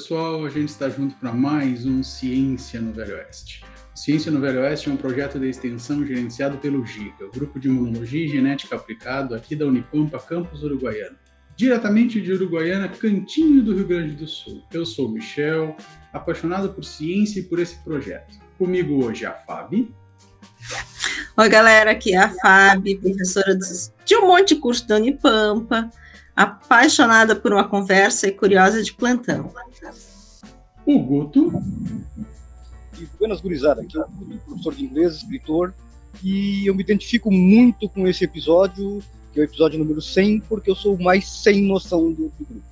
Pessoal, a gente está junto para mais um Ciência no Velho Oeste. Ciência no Velho Oeste é um projeto de extensão gerenciado pelo GIGA, o Grupo de Imunologia e Genética Aplicado aqui da Unipampa, campus uruguaiano. Diretamente de Uruguaiana, cantinho do Rio Grande do Sul. Eu sou o Michel, apaixonado por ciência e por esse projeto. Comigo hoje a Fábio. Oi, galera, aqui é a Fábio, professora de um monte de curso da Unipampa apaixonada por uma conversa e curiosa de plantão. O Guto. E buenas gurizada, aqui é o professor de inglês, escritor, e eu me identifico muito com esse episódio, que é o episódio número 100, porque eu sou o mais sem noção do, do grupo.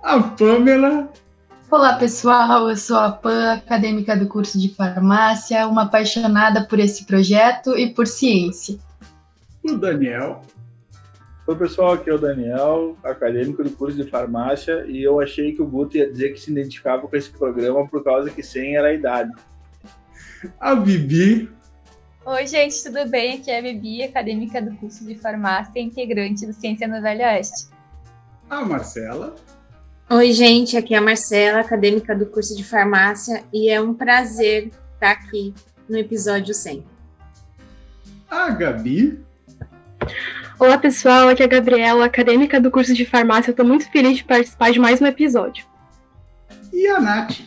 A Pamela. Olá pessoal, eu sou a Pam, acadêmica do curso de farmácia, uma apaixonada por esse projeto e por ciência. O Daniel. Oi, pessoal, aqui é o Daniel, acadêmico do curso de farmácia, e eu achei que o Guto ia dizer que se identificava com esse programa por causa que 100 era a idade. A Bibi. Oi, gente, tudo bem? Aqui é a Bibi, acadêmica do curso de farmácia e integrante do Ciência no Velho Oeste. A Marcela. Oi, gente, aqui é a Marcela, acadêmica do curso de farmácia, e é um prazer estar aqui no episódio 100. A Gabi. Olá pessoal, aqui é a Gabriela, acadêmica do curso de farmácia. Estou muito feliz de participar de mais um episódio. E a Nath.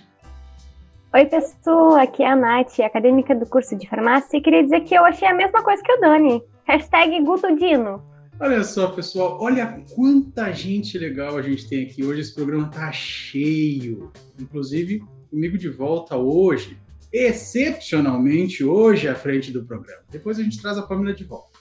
Oi pessoal, aqui é a Nath, acadêmica do curso de farmácia, e queria dizer que eu achei a mesma coisa que o Dani. Hashtag Gutudino. Olha só, pessoal, olha quanta gente legal a gente tem aqui. Hoje esse programa tá cheio. Inclusive, comigo de volta hoje, excepcionalmente hoje à frente do programa. Depois a gente traz a Pamela de volta.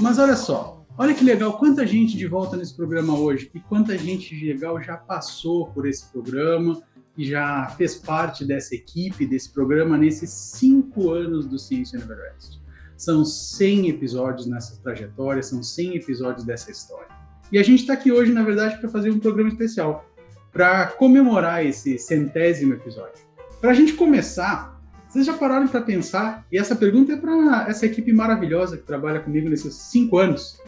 Mas olha só, olha que legal, quanta gente de volta nesse programa hoje e quanta gente legal já passou por esse programa e já fez parte dessa equipe, desse programa, nesses cinco anos do Ciência no Everest. São 100 episódios nessa trajetória, são 100 episódios dessa história. E a gente está aqui hoje, na verdade, para fazer um programa especial, para comemorar esse centésimo episódio. Para a gente começar, vocês já pararam para pensar? E essa pergunta é para essa equipe maravilhosa que trabalha comigo nesses cinco anos.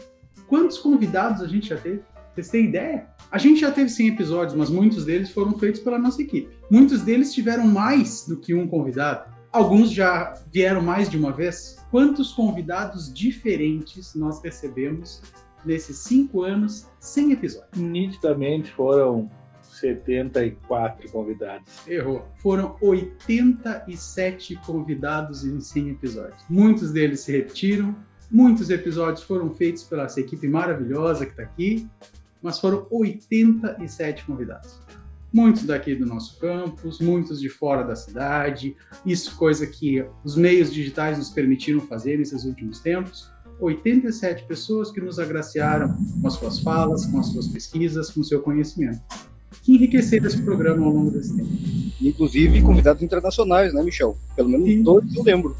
Quantos convidados a gente já teve? Vocês têm ideia? A gente já teve 100 episódios, mas muitos deles foram feitos pela nossa equipe. Muitos deles tiveram mais do que um convidado. Alguns já vieram mais de uma vez. Quantos convidados diferentes nós recebemos nesses cinco anos, 100 episódios? Nitidamente foram 74 convidados. Errou. Foram 87 convidados em 100 episódios. Muitos deles se repetiram, muitos episódios foram feitos pela essa equipe maravilhosa que está aqui, mas foram 87 convidados. Muitos daqui do nosso campus, muitos de fora da cidade, isso coisa que os meios digitais nos permitiram fazer nesses últimos tempos. 87 pessoas que nos agraciaram com as suas falas, com as suas pesquisas, com o seu conhecimento que enriqueceram esse programa ao longo desse tempo. Inclusive convidados internacionais, né, Michel? Pelo menos Sim. dois eu lembro.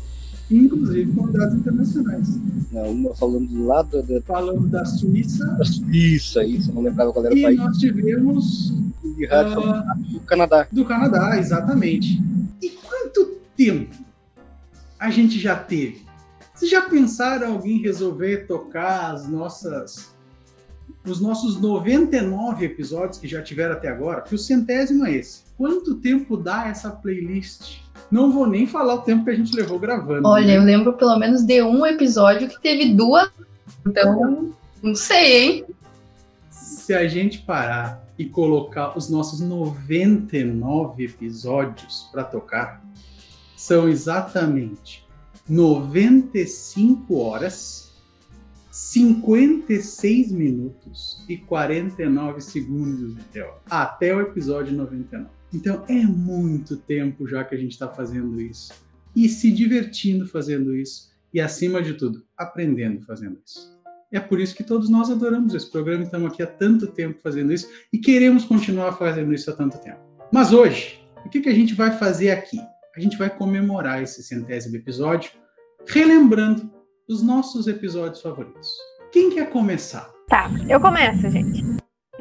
Inclusive convidados internacionais. Não, uma falando lá da, da... Falando da Suíça. Da Suíça, isso, não lembrava qual era o país. E nós tivemos. De rádio, uh, do Canadá. Do Canadá, exatamente. E quanto tempo a gente já teve? Vocês já pensaram alguém resolver tocar as nossas os nossos 99 episódios que já tiveram até agora, que o centésimo é esse. Quanto tempo dá essa playlist? Não vou nem falar o tempo que a gente levou gravando. Olha, né? eu lembro pelo menos de um episódio que teve duas. Então, não sei, hein? Se a gente parar e colocar os nossos 99 episódios para tocar, são exatamente 95 horas 56 minutos e 49 segundos até o episódio 99. Então é muito tempo já que a gente está fazendo isso e se divertindo fazendo isso e, acima de tudo, aprendendo fazendo isso. É por isso que todos nós adoramos esse programa e estamos aqui há tanto tempo fazendo isso e queremos continuar fazendo isso há tanto tempo. Mas hoje, o que, que a gente vai fazer aqui? A gente vai comemorar esse centésimo episódio relembrando os nossos episódios favoritos. Quem quer começar? Tá, eu começo, gente.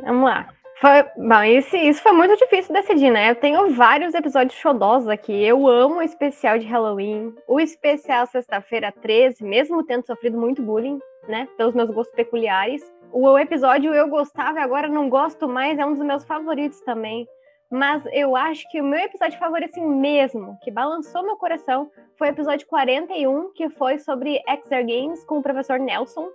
Vamos lá. Foi, bom, esse, isso foi muito difícil decidir, né? Eu tenho vários episódios xodós aqui. Eu amo o especial de Halloween, o especial Sexta-feira 13, mesmo tendo sofrido muito bullying, né? Pelos meus gostos peculiares. o episódio eu gostava e agora não gosto mais, é um dos meus favoritos também. Mas eu acho que o meu episódio favorito assim mesmo, que balançou meu coração, foi o episódio 41, que foi sobre Exer Games com o professor Nelson,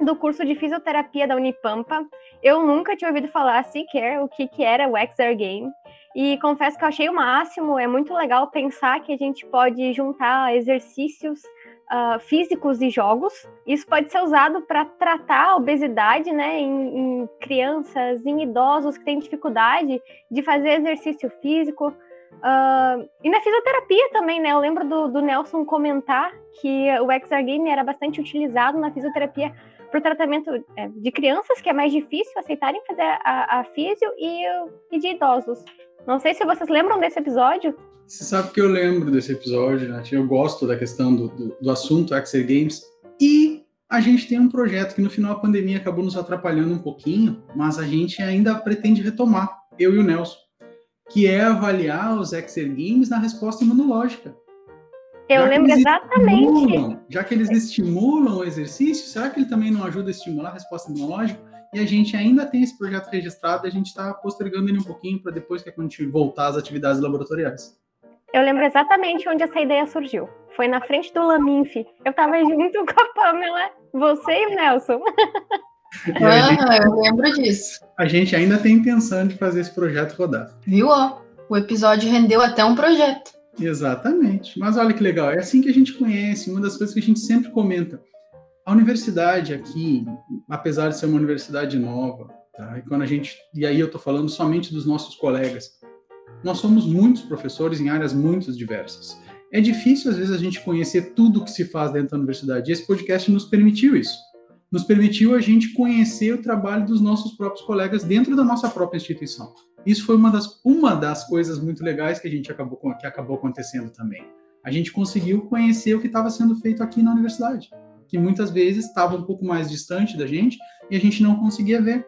do curso de fisioterapia da Unipampa. Eu nunca tinha ouvido falar sequer o que, que era o Exer Game. E confesso que eu achei o máximo, é muito legal pensar que a gente pode juntar exercícios uh, físicos e jogos. Isso pode ser usado para tratar a obesidade né, em, em, crianças, em idosos que têm dificuldade de fazer exercício físico. Uh, e na fisioterapia também, né? Eu lembro do, do Nelson comentar que o XR Game era bastante utilizado na fisioterapia para o tratamento é, de crianças, que é mais difícil aceitarem fazer a, a físio, e, e de idosos. Não sei se vocês lembram desse episódio. Você sabe que eu lembro desse episódio, Nath. Eu gosto da questão do, do, do assunto Axel Games. E a gente tem um projeto que no final a pandemia acabou nos atrapalhando um pouquinho, mas a gente ainda pretende retomar, eu e o Nelson, que é avaliar os Axel Games na resposta imunológica. Eu já lembro exatamente. Já que eles estimulam o exercício, será que ele também não ajuda a estimular a resposta imunológica? E a gente ainda tem esse projeto registrado e a gente está postergando ele um pouquinho para depois que a gente voltar às atividades laboratoriais. Eu lembro exatamente onde essa ideia surgiu. Foi na frente do Laminf. Eu estava junto com a Pamela, você e o Nelson. Ah, eu lembro disso. A gente ainda tem intenção de fazer esse projeto rodar. Viu? Ó, o episódio rendeu até um projeto. Exatamente. Mas olha que legal, é assim que a gente conhece, uma das coisas que a gente sempre comenta. A universidade aqui, apesar de ser uma universidade nova, tá? e quando a gente, e aí eu estou falando somente dos nossos colegas, nós somos muitos professores em áreas muito diversas. É difícil às vezes a gente conhecer tudo que se faz dentro da universidade. E esse podcast nos permitiu isso. Nos permitiu a gente conhecer o trabalho dos nossos próprios colegas dentro da nossa própria instituição. Isso foi uma das, uma das coisas muito legais que a gente acabou que acabou acontecendo também. A gente conseguiu conhecer o que estava sendo feito aqui na universidade, que muitas vezes estava um pouco mais distante da gente e a gente não conseguia ver.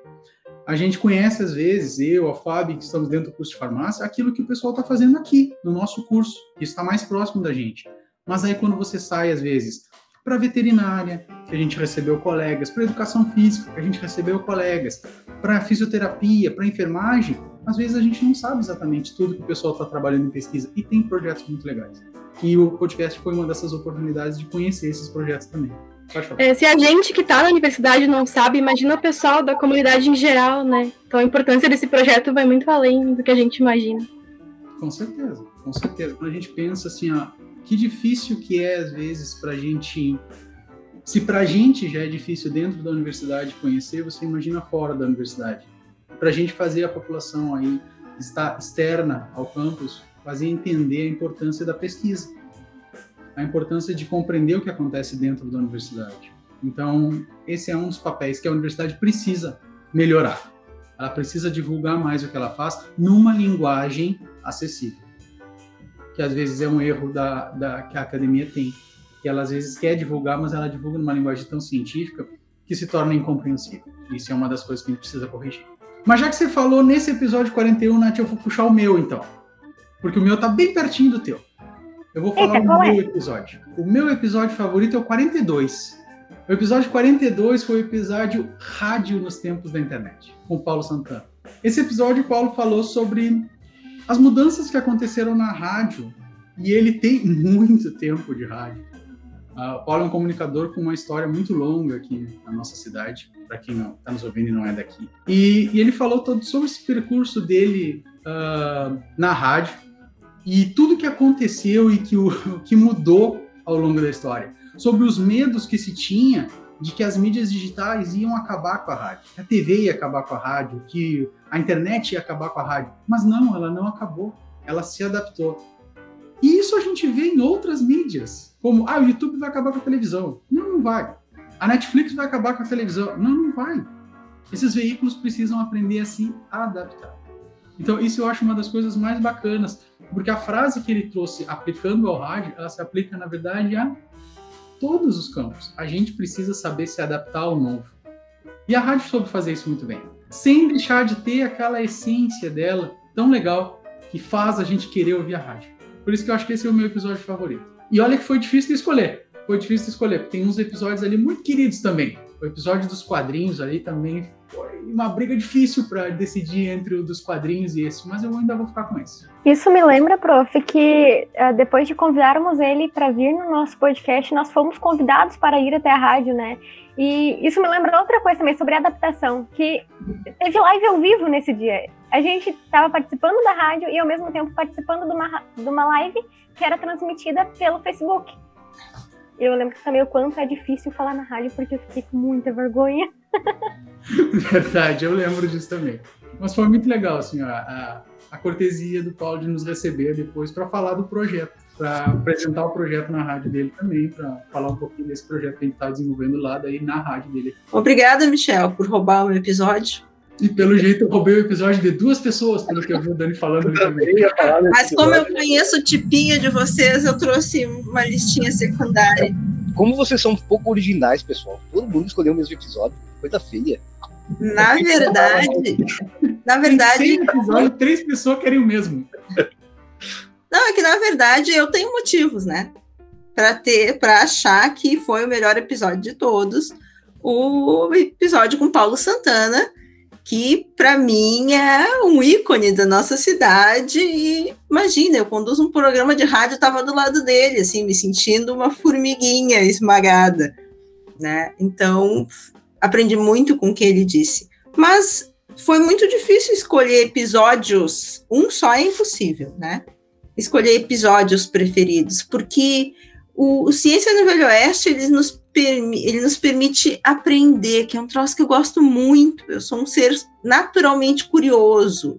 A gente conhece às vezes, eu, a Fábio, que estamos dentro do curso de farmácia, aquilo que o pessoal está fazendo aqui no nosso curso, que está mais próximo da gente. Mas aí quando você sai às vezes para veterinária, que a gente recebeu colegas, para educação física, que a gente recebeu colegas, para fisioterapia, para enfermagem, às vezes a gente não sabe exatamente tudo que o pessoal está trabalhando em pesquisa e tem projetos muito legais. E o podcast foi uma dessas oportunidades de conhecer esses projetos também. É, se a gente que está na universidade não sabe, imagina o pessoal da comunidade em geral, né? Então a importância desse projeto vai muito além do que a gente imagina. Com certeza, com certeza. Quando a gente pensa assim, ó, que difícil que é às vezes para a gente se para a gente já é difícil dentro da universidade conhecer, você imagina fora da universidade para a gente fazer a população aí está externa ao campus fazer entender a importância da pesquisa, a importância de compreender o que acontece dentro da universidade. Então, esse é um dos papéis que a universidade precisa melhorar. Ela precisa divulgar mais o que ela faz numa linguagem acessível, que às vezes é um erro da, da que a academia tem, que ela às vezes quer divulgar, mas ela divulga numa linguagem tão científica que se torna incompreensível. Isso é uma das coisas que a gente precisa corrigir. Mas já que você falou nesse episódio 41, Nath, eu vou puxar o meu então. Porque o meu tá bem pertinho do teu. Eu vou falar Eita, o meu é? episódio. O meu episódio favorito é o 42. O episódio 42 foi o episódio Rádio nos Tempos da Internet, com o Paulo Santana. Esse episódio, o Paulo falou sobre as mudanças que aconteceram na rádio. E ele tem muito tempo de rádio. Uh, Paulo é um comunicador com uma história muito longa aqui na nossa cidade, para quem não está nos ouvindo e não é daqui. E, e, ele falou todo sobre esse percurso dele uh, na rádio e tudo que aconteceu e que, o, que mudou ao longo da história. Sobre os medos que se tinha de que as mídias digitais iam acabar com a rádio, que a TV ia acabar com a rádio, que a internet ia acabar com a rádio. Mas não, ela não acabou. Ela se adaptou. E isso a gente vê em outras mídias, como ah, o YouTube vai acabar com a televisão. Não, não vai. A Netflix vai acabar com a televisão. Não, não vai. Esses veículos precisam aprender a se adaptar. Então, isso eu acho uma das coisas mais bacanas, porque a frase que ele trouxe aplicando ao rádio, ela se aplica, na verdade, a todos os campos. A gente precisa saber se adaptar ao novo. E a rádio soube fazer isso muito bem, sem deixar de ter aquela essência dela tão legal que faz a gente querer ouvir a rádio. Por isso que eu acho que esse é o meu episódio favorito. E olha que foi difícil de escolher. Foi difícil de escolher, porque tem uns episódios ali muito queridos também. O episódio dos quadrinhos ali também foi uma briga difícil para decidir entre o dos quadrinhos e esse, mas eu ainda vou ficar com esse. Isso me lembra, prof, que uh, depois de convidarmos ele para vir no nosso podcast, nós fomos convidados para ir até a rádio, né? E isso me lembra outra coisa também sobre adaptação, que teve live ao vivo nesse dia. A gente estava participando da rádio e ao mesmo tempo participando de uma, de uma live que era transmitida pelo Facebook. Eu lembro também o quanto é difícil falar na rádio porque eu fiquei com muita vergonha. Verdade, eu lembro disso também. Mas foi muito legal, assim, a, a, a cortesia do Paulo de nos receber depois para falar do projeto, para apresentar o projeto na rádio dele também, para falar um pouquinho desse projeto que a gente está desenvolvendo lá, daí na rádio dele. Obrigada, Michel, por roubar o meu episódio. E pelo jeito eu roubei o episódio de duas pessoas, pelo que eu vi o Dani falando ali também. Mas como eu conheço o tipinho de vocês, eu trouxe uma listinha secundária. Como vocês são um pouco originais, pessoal. Todo mundo escolheu o mesmo episódio. Coisa feia. Na verdade, na verdade. Episódio, três pessoas querem o mesmo. Não, é que na verdade eu tenho motivos, né? Para ter, para achar que foi o melhor episódio de todos, o episódio com Paulo Santana, que para mim é um ícone da nossa cidade e imagina, eu conduzo um programa de rádio, estava do lado dele, assim, me sentindo uma formiguinha esmagada, né? Então, aprendi muito com o que ele disse. Mas foi muito difícil escolher episódios, um só é impossível, né? Escolher episódios preferidos, porque o, o Ciência no Velho Oeste, ele nos, ele nos permite aprender, que é um troço que eu gosto muito. Eu sou um ser naturalmente curioso,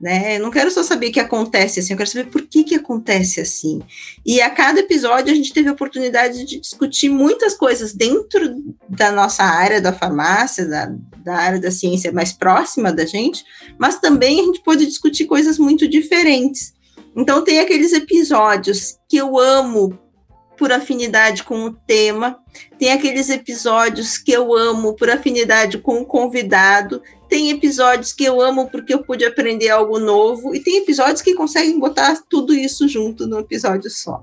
né? Eu não quero só saber o que acontece assim, eu quero saber por que que acontece assim. E a cada episódio a gente teve a oportunidade de discutir muitas coisas dentro da nossa área da farmácia, da, da área da ciência mais próxima da gente, mas também a gente pôde discutir coisas muito diferentes. Então tem aqueles episódios que eu amo por afinidade com o tema, tem aqueles episódios que eu amo por afinidade com o convidado, tem episódios que eu amo porque eu pude aprender algo novo, e tem episódios que conseguem botar tudo isso junto num episódio só.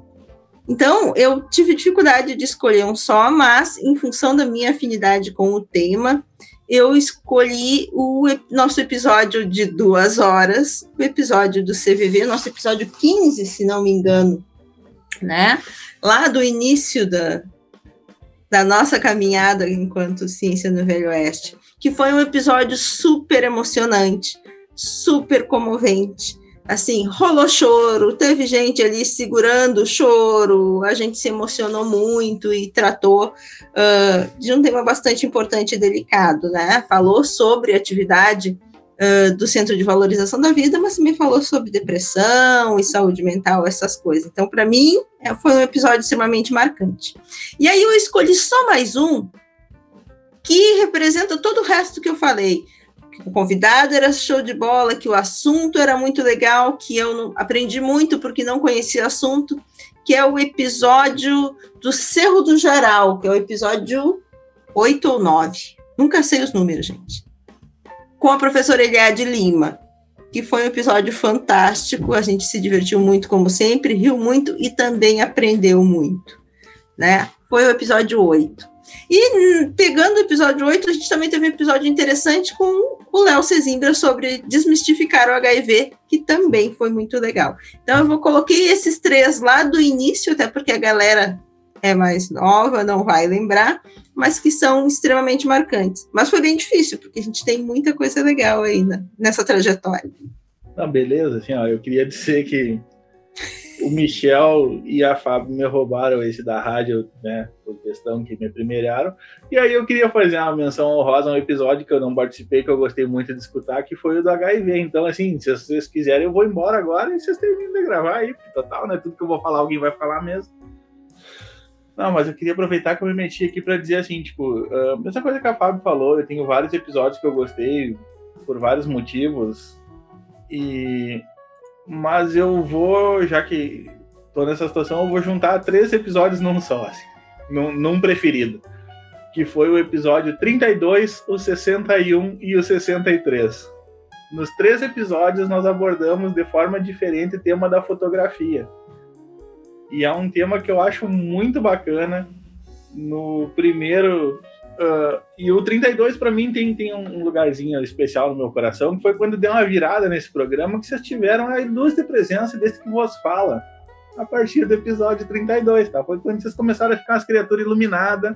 Então, eu tive dificuldade de escolher um só, mas em função da minha afinidade com o tema, eu escolhi o nosso episódio de duas horas, o episódio do CVV, nosso episódio 15, se não me engano, né? Lá do início da, da nossa caminhada enquanto ciência no Velho Oeste, que foi um episódio super emocionante, super comovente. Assim, rolou choro, teve gente ali segurando o choro, a gente se emocionou muito e tratou uh, de um tema bastante importante e delicado, né? Falou sobre atividade uh, do Centro de Valorização da Vida, mas também falou sobre depressão e saúde mental, essas coisas. Então, para mim, é, foi um episódio extremamente marcante. E aí eu escolhi só mais um que representa todo o resto que eu falei. Que o convidado era show de bola, que o assunto era muito legal, que eu não, aprendi muito porque não conhecia o assunto, que é o episódio do Cerro do Jaral, que é o episódio 8 ou 9. Nunca sei os números, gente com a professora Eliade Lima, que foi um episódio fantástico. A gente se divertiu muito, como sempre, riu muito e também aprendeu muito. Né? Foi o episódio 8. E pegando o episódio 8, a gente também teve um episódio interessante com o Léo Cezimbra sobre desmistificar o HIV, que também foi muito legal. Então eu vou coloquei esses três lá do início, até porque a galera é mais nova, não vai lembrar, mas que são extremamente marcantes. Mas foi bem difícil, porque a gente tem muita coisa legal aí nessa trajetória. Não, beleza, assim, ó, eu queria dizer que o Michel e a Fábio me roubaram esse da rádio, né, por questão que me primeiraram. E aí eu queria fazer uma menção honrosa a um episódio que eu não participei, que eu gostei muito de escutar, que foi o do HIV. Então, assim, se vocês quiserem, eu vou embora agora e vocês terminam de gravar aí, total, né? Tudo que eu vou falar, alguém vai falar mesmo. Não, mas eu queria aproveitar que eu me meti aqui para dizer assim, tipo, uh, essa coisa que a Fábio falou, eu tenho vários episódios que eu gostei por vários motivos. E mas eu vou, já que tô nessa situação, eu vou juntar três episódios num só, assim, num, num preferido, que foi o episódio 32, o 61 e o 63. Nos três episódios nós abordamos de forma diferente o tema da fotografia. E é um tema que eu acho muito bacana. No primeiro, Uh, e o 32 para mim tem, tem um lugarzinho especial no meu coração, que foi quando deu uma virada nesse programa que vocês tiveram a ilustre presença desse que vos fala a partir do episódio 32, tá? Foi quando vocês começaram a ficar umas criaturas iluminadas.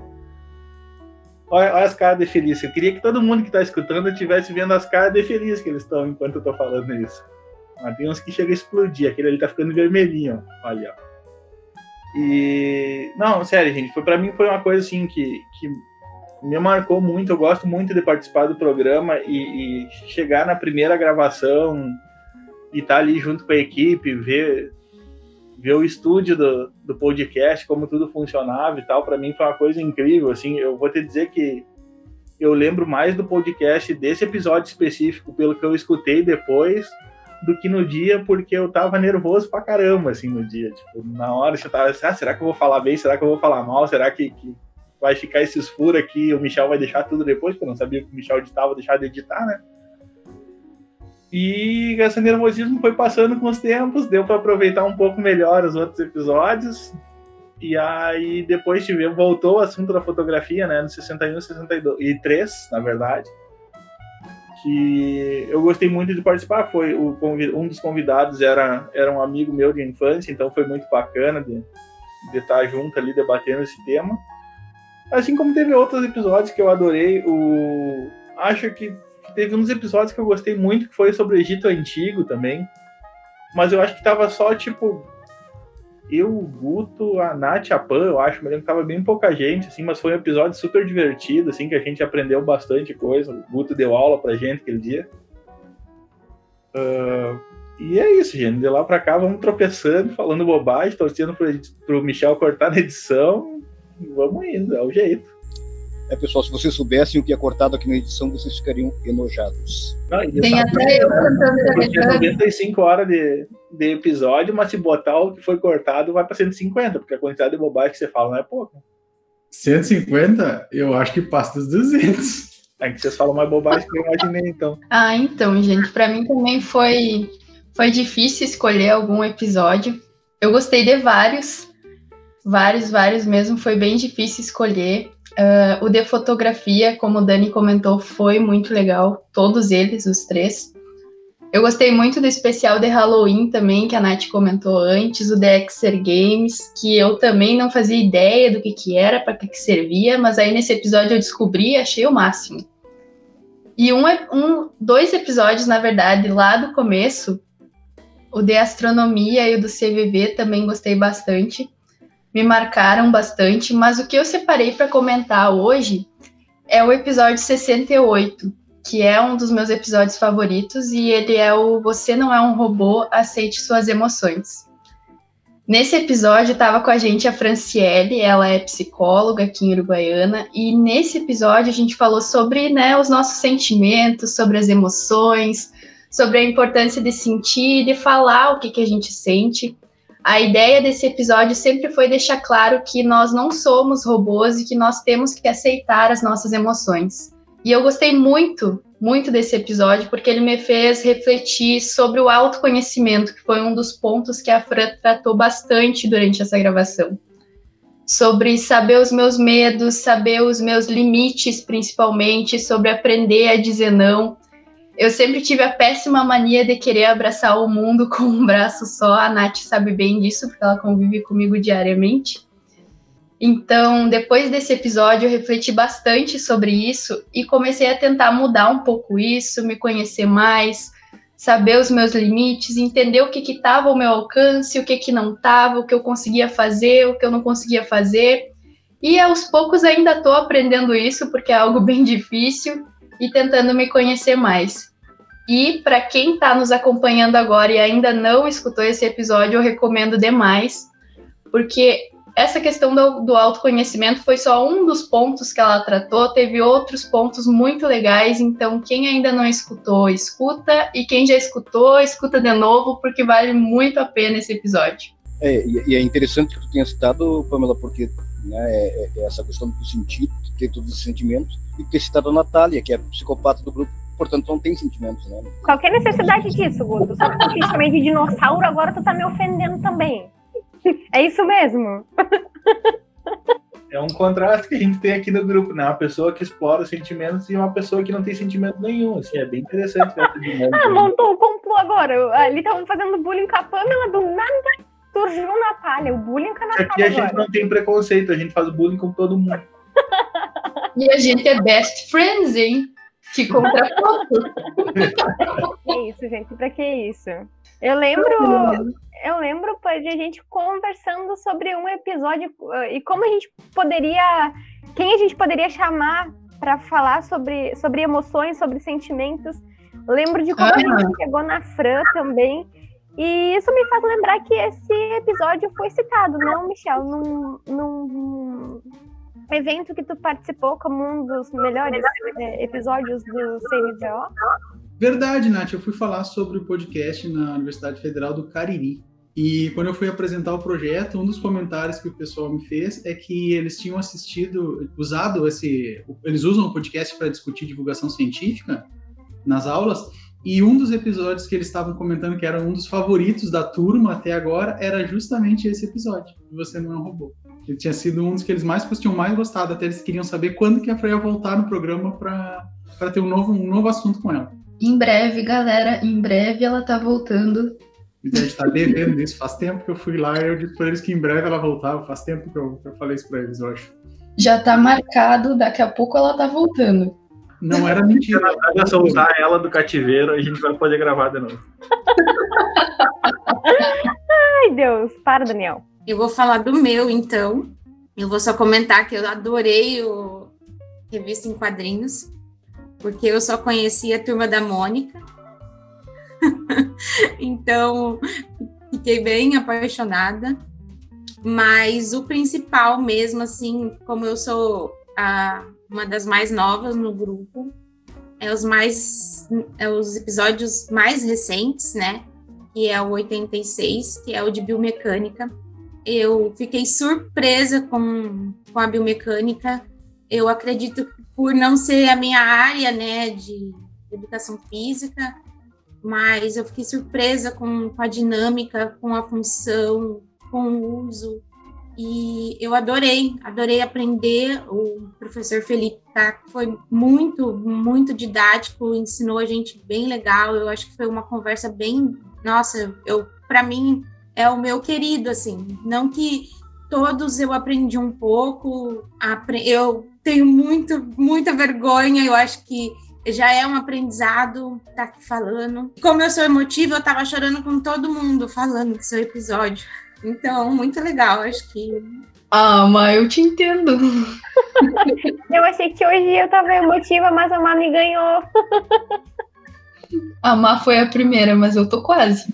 Olha, as caras de feliz. Eu queria que todo mundo que está escutando estivesse vendo as caras de feliz que eles estão enquanto eu tô falando isso. Mas tem uns que chega a explodir. Aquele ali tá ficando vermelhinho. Olha, ó. E. Não, sério, gente. Foi, pra mim foi uma coisa assim que, que me marcou muito. Eu gosto muito de participar do programa e, e chegar na primeira gravação e estar tá ali junto com a equipe, ver, ver o estúdio do, do podcast, como tudo funcionava e tal. Para mim foi uma coisa incrível. Assim, eu vou te dizer que eu lembro mais do podcast desse episódio específico pelo que eu escutei depois do que no dia, porque eu tava nervoso pra caramba, assim, no dia. Tipo, na hora você tava assim, ah, será que eu vou falar bem? Será que eu vou falar mal? Será que, que vai ficar esses furos aqui, o Michel vai deixar tudo depois, porque eu não sabia que o Michel editava, deixar de editar, né? E esse nervosismo foi passando com os tempos, deu para aproveitar um pouco melhor os outros episódios. E aí depois tivemos, voltou o assunto da fotografia, né, no 61 e 62 e 3, na verdade. Que eu gostei muito de participar, foi o um dos convidados era era um amigo meu de infância, então foi muito bacana de, de estar junto ali debatendo esse tema. Assim como teve outros episódios que eu adorei. O... Acho que teve uns episódios que eu gostei muito, que foi sobre o Egito Antigo também. Mas eu acho que tava só, tipo, eu, o Guto, a Nath, a Pan, eu acho, mas tava bem pouca gente, assim, mas foi um episódio super divertido, assim, que a gente aprendeu bastante coisa. O Guto deu aula pra gente aquele dia. Uh, e é isso, gente. De lá pra cá, vamos tropeçando, falando bobagem, torcendo pro, pro Michel cortar na edição vamos indo, é o jeito. É, pessoal, se vocês soubessem o que é cortado aqui na edição, vocês ficariam enojados. Não, Tem até eu cantando 95 horas de, de episódio, mas se botar o que foi cortado, vai para 150, porque a quantidade de bobagem que você fala não é pouca. 150? Eu acho que passa dos 200. É que vocês falam mais bobagem que eu imaginei, então. Ah, então, gente, para mim também foi, foi difícil escolher algum episódio. Eu gostei de vários, Vários, vários mesmo. Foi bem difícil escolher. Uh, o de fotografia, como o Dani comentou, foi muito legal. Todos eles, os três. Eu gostei muito do especial de Halloween também, que a Nath comentou antes, o The Exer Games, que eu também não fazia ideia do que, que era, para que, que servia, mas aí nesse episódio eu descobri e achei o máximo. E um, um, dois episódios, na verdade, lá do começo, o de astronomia e o do CVV também gostei bastante me marcaram bastante, mas o que eu separei para comentar hoje é o episódio 68, que é um dos meus episódios favoritos e ele é o Você não é um robô, aceite suas emoções. Nesse episódio estava com a gente a Franciele, ela é psicóloga aqui em Uruguaiana, e nesse episódio a gente falou sobre né, os nossos sentimentos, sobre as emoções, sobre a importância de sentir, de falar o que, que a gente sente. A ideia desse episódio sempre foi deixar claro que nós não somos robôs e que nós temos que aceitar as nossas emoções. E eu gostei muito, muito desse episódio porque ele me fez refletir sobre o autoconhecimento, que foi um dos pontos que a Fran tratou bastante durante essa gravação. Sobre saber os meus medos, saber os meus limites, principalmente, sobre aprender a dizer não, eu sempre tive a péssima mania de querer abraçar o mundo com um braço só. A Nath sabe bem disso, porque ela convive comigo diariamente. Então, depois desse episódio, eu refleti bastante sobre isso e comecei a tentar mudar um pouco isso, me conhecer mais, saber os meus limites, entender o que estava ao meu alcance, o que, que não estava, o que eu conseguia fazer, o que eu não conseguia fazer. E aos poucos ainda estou aprendendo isso, porque é algo bem difícil, e tentando me conhecer mais. E para quem está nos acompanhando agora e ainda não escutou esse episódio, eu recomendo demais, porque essa questão do, do, autoconhecimento foi só um dos pontos que ela tratou, teve outros pontos muito legais, então quem ainda não escutou, escuta, e quem já escutou, escuta de novo, porque vale muito a pena esse episódio. É, e é interessante que tu tenha citado, Pamela, porque né, é, é essa questão do sentido, ter todos os sentimentos, e ter citado a Natália, que é a psicopata do grupo, portanto não tem sentimentos, né? Qual que é a necessidade disso, Guto? Só porque eu te chamei de dinossauro, agora tu tá me ofendendo também. É isso mesmo. É um contraste que a gente tem aqui no grupo, né? Uma pessoa que explora os sentimentos e uma pessoa que não tem sentimento nenhum. Assim, é bem interessante essa dinâmica. Ah, montou o complô agora. Ali estavam fazendo bullying com a Pamela, do nada surgiu Natália. O bullying com a Aqui a Natália gente agora. não tem preconceito, a gente faz bullying com todo mundo. E a gente é best friends, hein? Que contraponto. Que isso, gente? Pra que isso? Eu lembro, eu lembro de a gente conversando sobre um episódio e como a gente poderia, quem a gente poderia chamar para falar sobre, sobre emoções, sobre sentimentos. Lembro de como a Ah. gente chegou na Fran também. E isso me faz lembrar que esse episódio foi citado, não, Michel, num, num evento que tu participou como um dos melhores eh, episódios do CNVO. Verdade, Nath. Eu fui falar sobre o podcast na Universidade Federal do Cariri. E quando eu fui apresentar o projeto, um dos comentários que o pessoal me fez é que eles tinham assistido, usado esse. Eles usam o podcast para discutir divulgação científica nas aulas. E um dos episódios que eles estavam comentando que era um dos favoritos da turma até agora era justamente esse episódio. Você não é um robô. Ele tinha sido um dos que eles mais tinham mais gostado. Até eles queriam saber quando que a Freya voltar no programa para ter um novo, um novo assunto com ela. Em breve, galera, em breve ela tá voltando. A gente tá devendo isso. Faz tempo que eu fui lá e eu disse pra eles que em breve ela voltava. Faz tempo que eu, que eu falei isso pra eles, eu acho. Já tá marcado, daqui a pouco ela tá voltando. Não era mentira. Se a Natália soltar ela do cativeiro, a gente vai poder gravar de novo. Ai, Deus, para, Daniel. Eu vou falar do meu, então. Eu vou só comentar que eu adorei o Revista em Quadrinhos, porque eu só conhecia a Turma da Mônica. então, fiquei bem apaixonada. Mas o principal mesmo, assim, como eu sou a, uma das mais novas no grupo, é os mais é os episódios mais recentes, né? Que é o 86, que é o de biomecânica eu fiquei surpresa com, com a biomecânica. Eu acredito que por não ser a minha área, né, de educação física, mas eu fiquei surpresa com, com a dinâmica, com a função, com o uso. E eu adorei, adorei aprender. O professor Felipe tá, foi muito, muito didático, ensinou a gente bem legal. Eu acho que foi uma conversa bem, nossa, eu para mim é o meu querido, assim. Não que todos eu aprendi um pouco, eu tenho muito, muita vergonha, eu acho que já é um aprendizado estar aqui falando. Como eu sou emotiva, eu tava chorando com todo mundo falando do seu episódio. Então, muito legal, acho que. Ah, mas eu te entendo. Eu achei que hoje eu tava emotiva, mas a Má me ganhou. A Má foi a primeira, mas eu tô quase.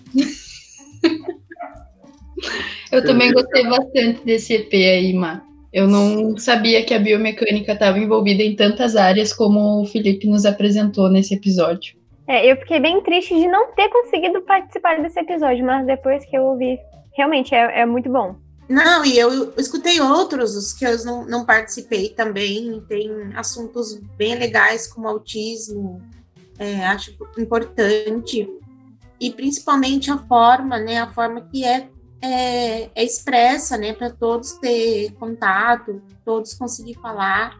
eu também gostei bastante desse EP aí, Má. Eu não sabia que a biomecânica estava envolvida em tantas áreas como o Felipe nos apresentou nesse episódio. É, eu fiquei bem triste de não ter conseguido participar desse episódio, mas depois que eu ouvi, realmente é, é muito bom. Não, e eu escutei outros, os que eu não, não participei também. Tem assuntos bem legais, como autismo, é, acho importante. E principalmente a forma, né? A forma que é, é, é expressa, né? Para todos ter contato, todos conseguir falar,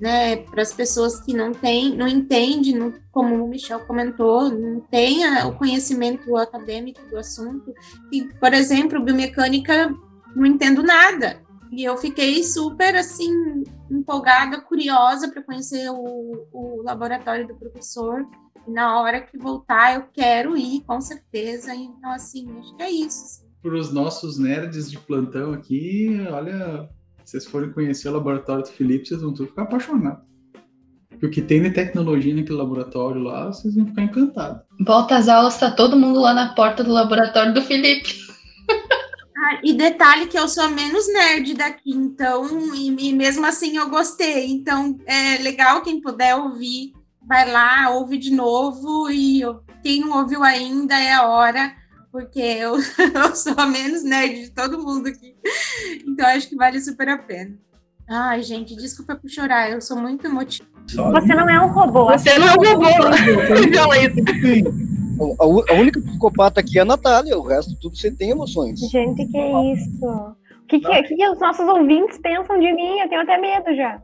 né? Para as pessoas que não têm, não entendem, como o Michel comentou, não tem a- o conhecimento acadêmico do assunto. E, por exemplo, biomecânica não entendo nada. E eu fiquei super assim empolgada, curiosa para conhecer o, o laboratório do professor. E na hora que voltar, eu quero ir, com certeza. Então, assim, acho que é isso. Para os nossos nerds de plantão aqui, olha, se vocês forem conhecer o laboratório do Felipe, vocês vão tudo ficar apaixonados. Porque o que tem de tecnologia naquele laboratório lá, vocês vão ficar encantados. Volta às aulas, tá todo mundo lá na porta do laboratório do Felipe. Ah, e detalhe que eu sou a menos nerd daqui, então, e, e mesmo assim eu gostei. Então, é legal quem puder ouvir, vai lá, ouve de novo, e quem não ouviu ainda é a hora, porque eu, eu sou a menos nerd de todo mundo aqui. Então, acho que vale super a pena. Ai, gente, desculpa por chorar, eu sou muito emotiva. Você não é um robô. Você não é um robô. Fala isso. A, única psicopata aqui é a Natália, o resto tudo você tem emoções. Gente, que isso? O que, que, que, que os nossos ouvintes pensam de mim? Eu tenho até medo já.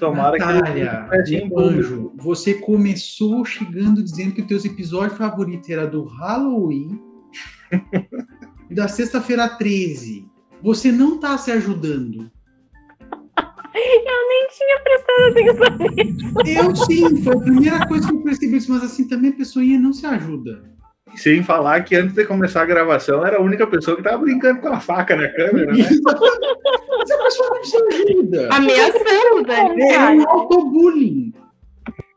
Tomara Natália, que ele anjo, você começou chegando dizendo que o teu episódio favorito era do Halloween da sexta-feira 13. Você não tá se ajudando. Eu nem tinha prestado atenção nisso. Eu sim, foi a primeira coisa que eu percebi isso, mas assim também a pessoinha não se ajuda. Sem falar que antes de começar a gravação era a única pessoa que tava brincando com a faca na câmera, né? Mas a pessoa não se ajuda. Ameaçando, velho. É um autobullying.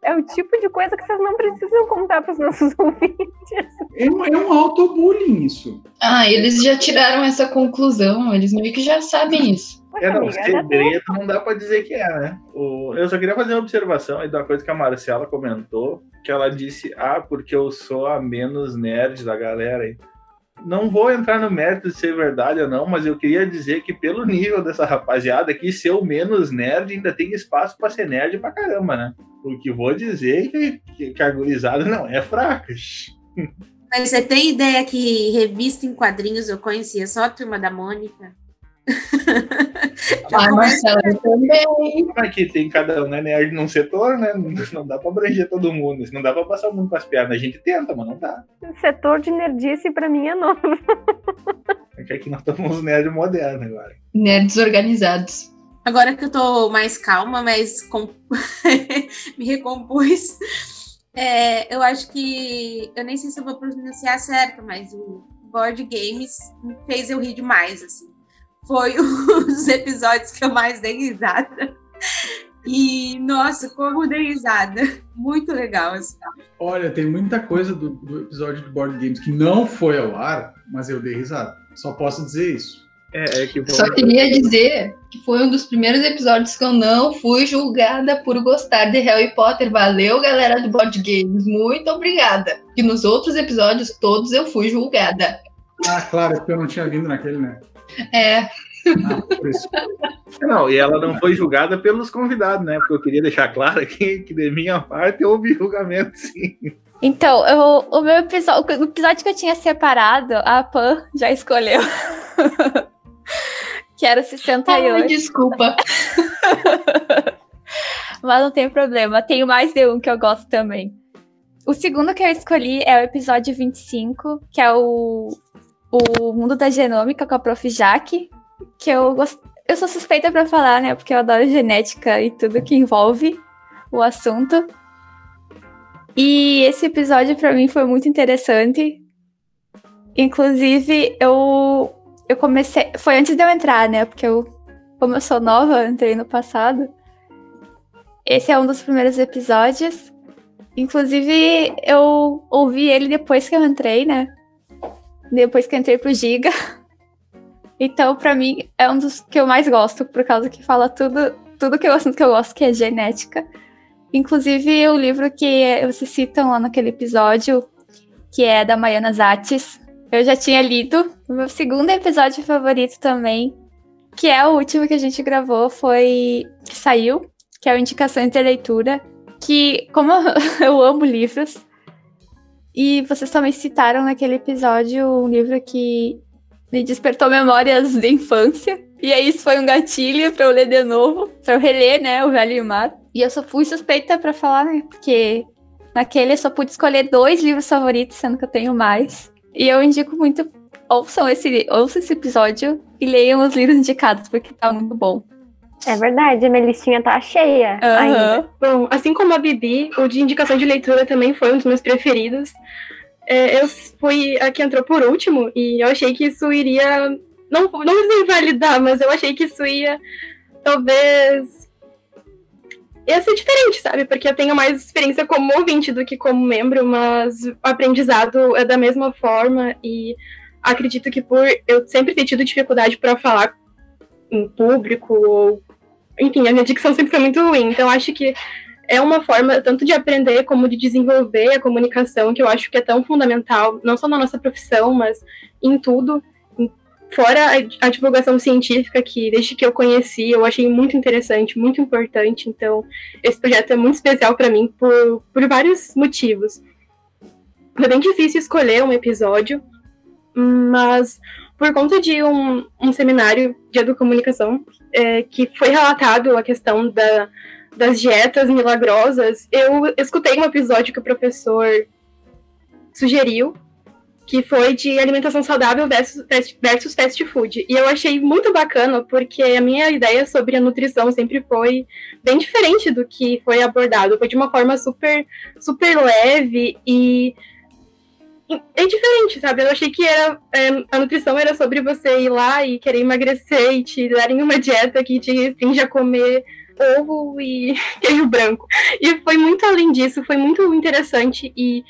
É o tipo de coisa que vocês não precisam contar para os nossos ouvintes. É um, é um autobullying isso. Ah, eles já tiraram essa conclusão, eles meio que já sabem isso. É, não, amiga, segredo não dá pra dizer que é, né? O- eu só queria fazer uma observação aí de uma coisa que a Marcela comentou, que ela disse, ah, porque eu sou a menos nerd da galera aí. Não vou entrar no mérito de ser verdade ou não, mas eu queria dizer que pelo nível dessa rapaziada aqui, ser o menos nerd ainda tem espaço pra ser nerd pra caramba, né? Porque vou dizer que, que, que a não é fraca. Mas você tem ideia que revista em quadrinhos eu conhecia só a turma da Mônica? Ah, Marcela, eu também. Aqui tem cada um, né? Nerd num setor, né? Não dá pra abranger todo mundo. Não dá pra passar o mundo com as pernas. A gente tenta, mas não dá. O setor de nerdice para mim é novo. É que aqui nós estamos nerds modernos agora. Nerds organizados. Agora que eu tô mais calma, mas com- me recompus, é, eu acho que. Eu nem sei se eu vou pronunciar certo, mas o Board Games me fez eu rir demais, assim. Foi um dos episódios que eu mais dei risada. E, nossa, como dei risada. Muito legal, assim. Olha, tem muita coisa do, do episódio de Board Games que não foi ao ar, mas eu dei risada. Só posso dizer isso. É, é que Só queria dizer que foi um dos primeiros episódios que eu não fui julgada por gostar de Harry Potter. Valeu, galera do Board Games. Muito obrigada. E nos outros episódios todos eu fui julgada. Ah, claro, é porque eu não tinha vindo naquele, né? É, Ah. Não, e ela não foi julgada pelos convidados, né? Porque eu queria deixar claro aqui que, de minha parte, houve julgamento, sim. Então, eu- o meu episódio, o episódio que eu tinha separado, a Pan já escolheu. que era o 68. Ai, desculpa. Mas não tem problema, tenho mais de um que eu gosto também. O segundo que eu escolhi é o episódio 25, que é o, o Mundo da Genômica com a Prof. Jaque, que eu gost... Eu sou suspeita pra falar, né? Porque eu adoro genética e tudo que envolve o assunto. E esse episódio pra mim foi muito interessante. Inclusive, eu eu comecei, foi antes de eu entrar, né? Porque eu como eu sou nova, entrei no passado. Esse é um dos primeiros episódios. Inclusive, eu ouvi ele depois que eu entrei, né? Depois que entrei pro Giga. Então, pra mim, é um dos que eu mais gosto, por causa que fala tudo, tudo que eu assunto que eu gosto, que é genética. Inclusive, o livro que vocês citam lá naquele episódio, que é da Maiana Zates, eu já tinha lido. O meu segundo episódio favorito também, que é o último que a gente gravou, foi que saiu, que é o Indicações de Leitura, que, como eu amo livros, e vocês também citaram naquele episódio um livro que me despertou memórias de infância, e aí isso foi um gatilho pra eu ler de novo, pra eu reler, né, o Velho e o Mar. E eu só fui suspeita pra falar, né, porque naquele eu só pude escolher dois livros favoritos, sendo que eu tenho mais. E eu indico muito, ouçam esse, ouçam esse episódio e leiam os livros indicados, porque tá muito bom. É verdade, a minha listinha tá cheia ainda. Aham. Bom, assim como a Bibi, o de indicação de leitura também foi um dos meus preferidos. É, eu fui a que entrou por último e eu achei que isso iria. Não, não vou invalidar, mas eu achei que isso ia talvez. ia ser diferente, sabe? Porque eu tenho mais experiência como ouvinte do que como membro, mas o aprendizado é da mesma forma e acredito que por eu sempre ter tido dificuldade para falar em público ou enfim, a minha dicção sempre foi muito ruim, então acho que é uma forma tanto de aprender como de desenvolver a comunicação, que eu acho que é tão fundamental, não só na nossa profissão, mas em tudo. Fora a, divulgação científica, que desde que eu conheci, eu achei muito interessante, muito importante. Então, esse projeto é muito especial para mim por, por vários motivos. Foi bem difícil escolher um episódio, mas por conta de um, um seminário de educomunicação é, que foi relatado a questão da, das dietas milagrosas, eu escutei um episódio que o professor sugeriu, que foi de alimentação saudável versus, versus fast food. E eu achei muito bacana, porque a minha ideia sobre a nutrição sempre foi bem diferente do que foi abordado. Foi de uma forma super, super leve e é diferente, sabe? Eu achei que era, é, a nutrição era sobre você ir lá e querer emagrecer e te darem uma dieta que te restringe a comer ovo e queijo branco. E foi muito além disso, foi muito interessante. E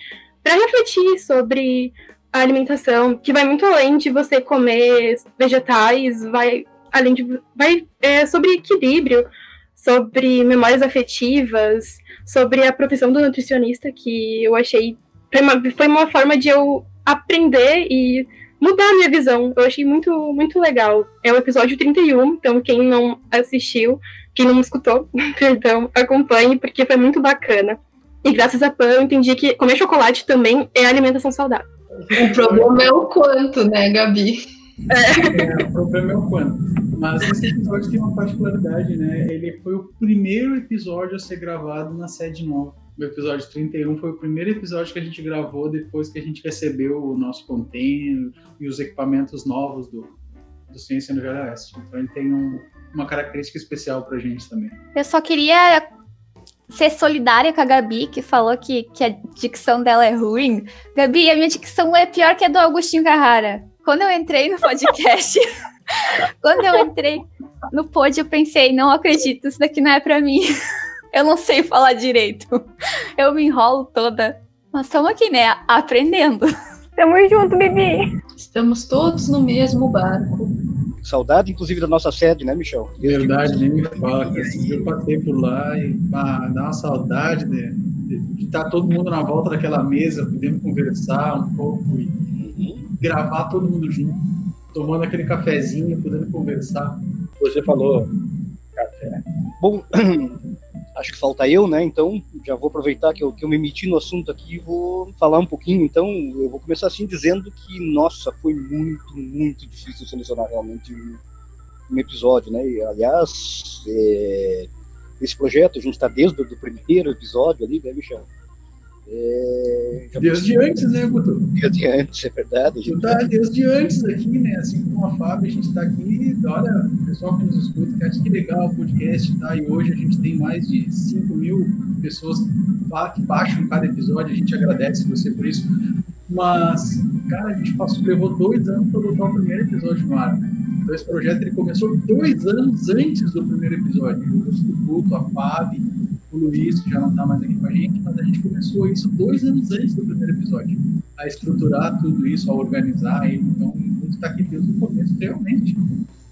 para refletir sobre a alimentação, que vai muito além de você comer vegetais, vai além de. vai é, sobre equilíbrio, sobre memórias afetivas, sobre a profissão do nutricionista, que eu achei foi uma, foi uma forma de eu aprender e mudar a minha visão. Eu achei muito, muito legal. É o episódio 31, então quem não assistiu, quem não escutou, perdão, acompanhe, porque foi muito bacana. E graças a Pan eu entendi que comer chocolate também é alimentação saudável. O problema é o quanto, né, Gabi? É. é, o problema é o quanto. Mas esse episódio tem uma particularidade, né? Ele foi o primeiro episódio a ser gravado na sede nova o episódio 31 foi o primeiro episódio que a gente gravou depois que a gente recebeu o nosso container e os equipamentos novos do, do Ciência no Oeste. Então ele tem um, uma característica especial pra gente também. Eu só queria ser solidária com a Gabi, que falou que, que a dicção dela é ruim. Gabi, a minha dicção é pior que a do Agostinho Carrara. Quando eu entrei no podcast, quando eu entrei no pod, eu pensei, não acredito, isso daqui não é pra mim. Eu não sei falar direito. Eu me enrolo toda. Mas estamos aqui, né? Aprendendo. Tamo junto, Bibi. Estamos todos no mesmo barco. Saudade, inclusive, da nossa sede, né, Michel? Verdade, nem me fala. Que eu passei por lá e ah, dá uma saudade de, de, estar tá todo mundo na volta daquela mesa, podendo conversar um pouco e, uhum. gravar todo mundo junto, tomando aquele cafezinho, podendo conversar. Você falou café. Bom, acho que falta eu, né? Então já vou aproveitar que eu, que eu me meti no assunto aqui e vou falar um pouquinho. Então eu vou começar assim dizendo que, nossa, foi muito, muito difícil selecionar realmente um episódio, né? E, aliás, é, esse projeto a gente está desde o primeiro episódio ali, né, Michel? É, desde antes, né, Guto? Desde antes, é verdade. Gente tá desde antes aqui, né? Assim como a Fábio, a gente está aqui, olha, o pessoal que nos escuta, que acha que legal o podcast, tá? E hoje a gente tem mais de 5 mil pessoas que baixam cada episódio, a gente agradece você por isso. Mas, cara, a gente passou, levou dois anos para botar o primeiro episódio no ar, né? Então esse projeto ele começou dois anos antes do primeiro episódio. O Guto, a Fábio, o Luiz, que já não está mais aqui com a gente, mas a gente começou isso dois anos antes do primeiro episódio, a estruturar tudo isso, a organizar. Então, gente está aqui desde o começo, realmente.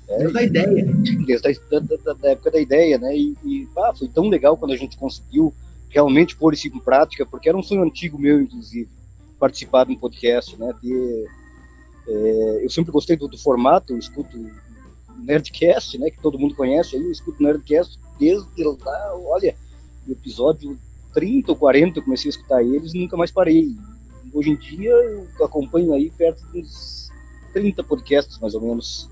É, desde a ideia. Desde a, da, da, época da ideia, né? E, e ah, foi tão legal quando a gente conseguiu realmente pôr isso em prática, porque era um sonho antigo meu, inclusive, participar de um podcast, né? Ter, é, eu sempre gostei do, do formato, eu escuto Nerdcast, né? Que todo mundo conhece aí, eu escuto Nerdcast desde lá, olha, episódio 30 ou 40 eu comecei a escutar eles e nunca mais parei. Hoje em dia eu acompanho aí perto dos 30 podcasts, mais ou menos.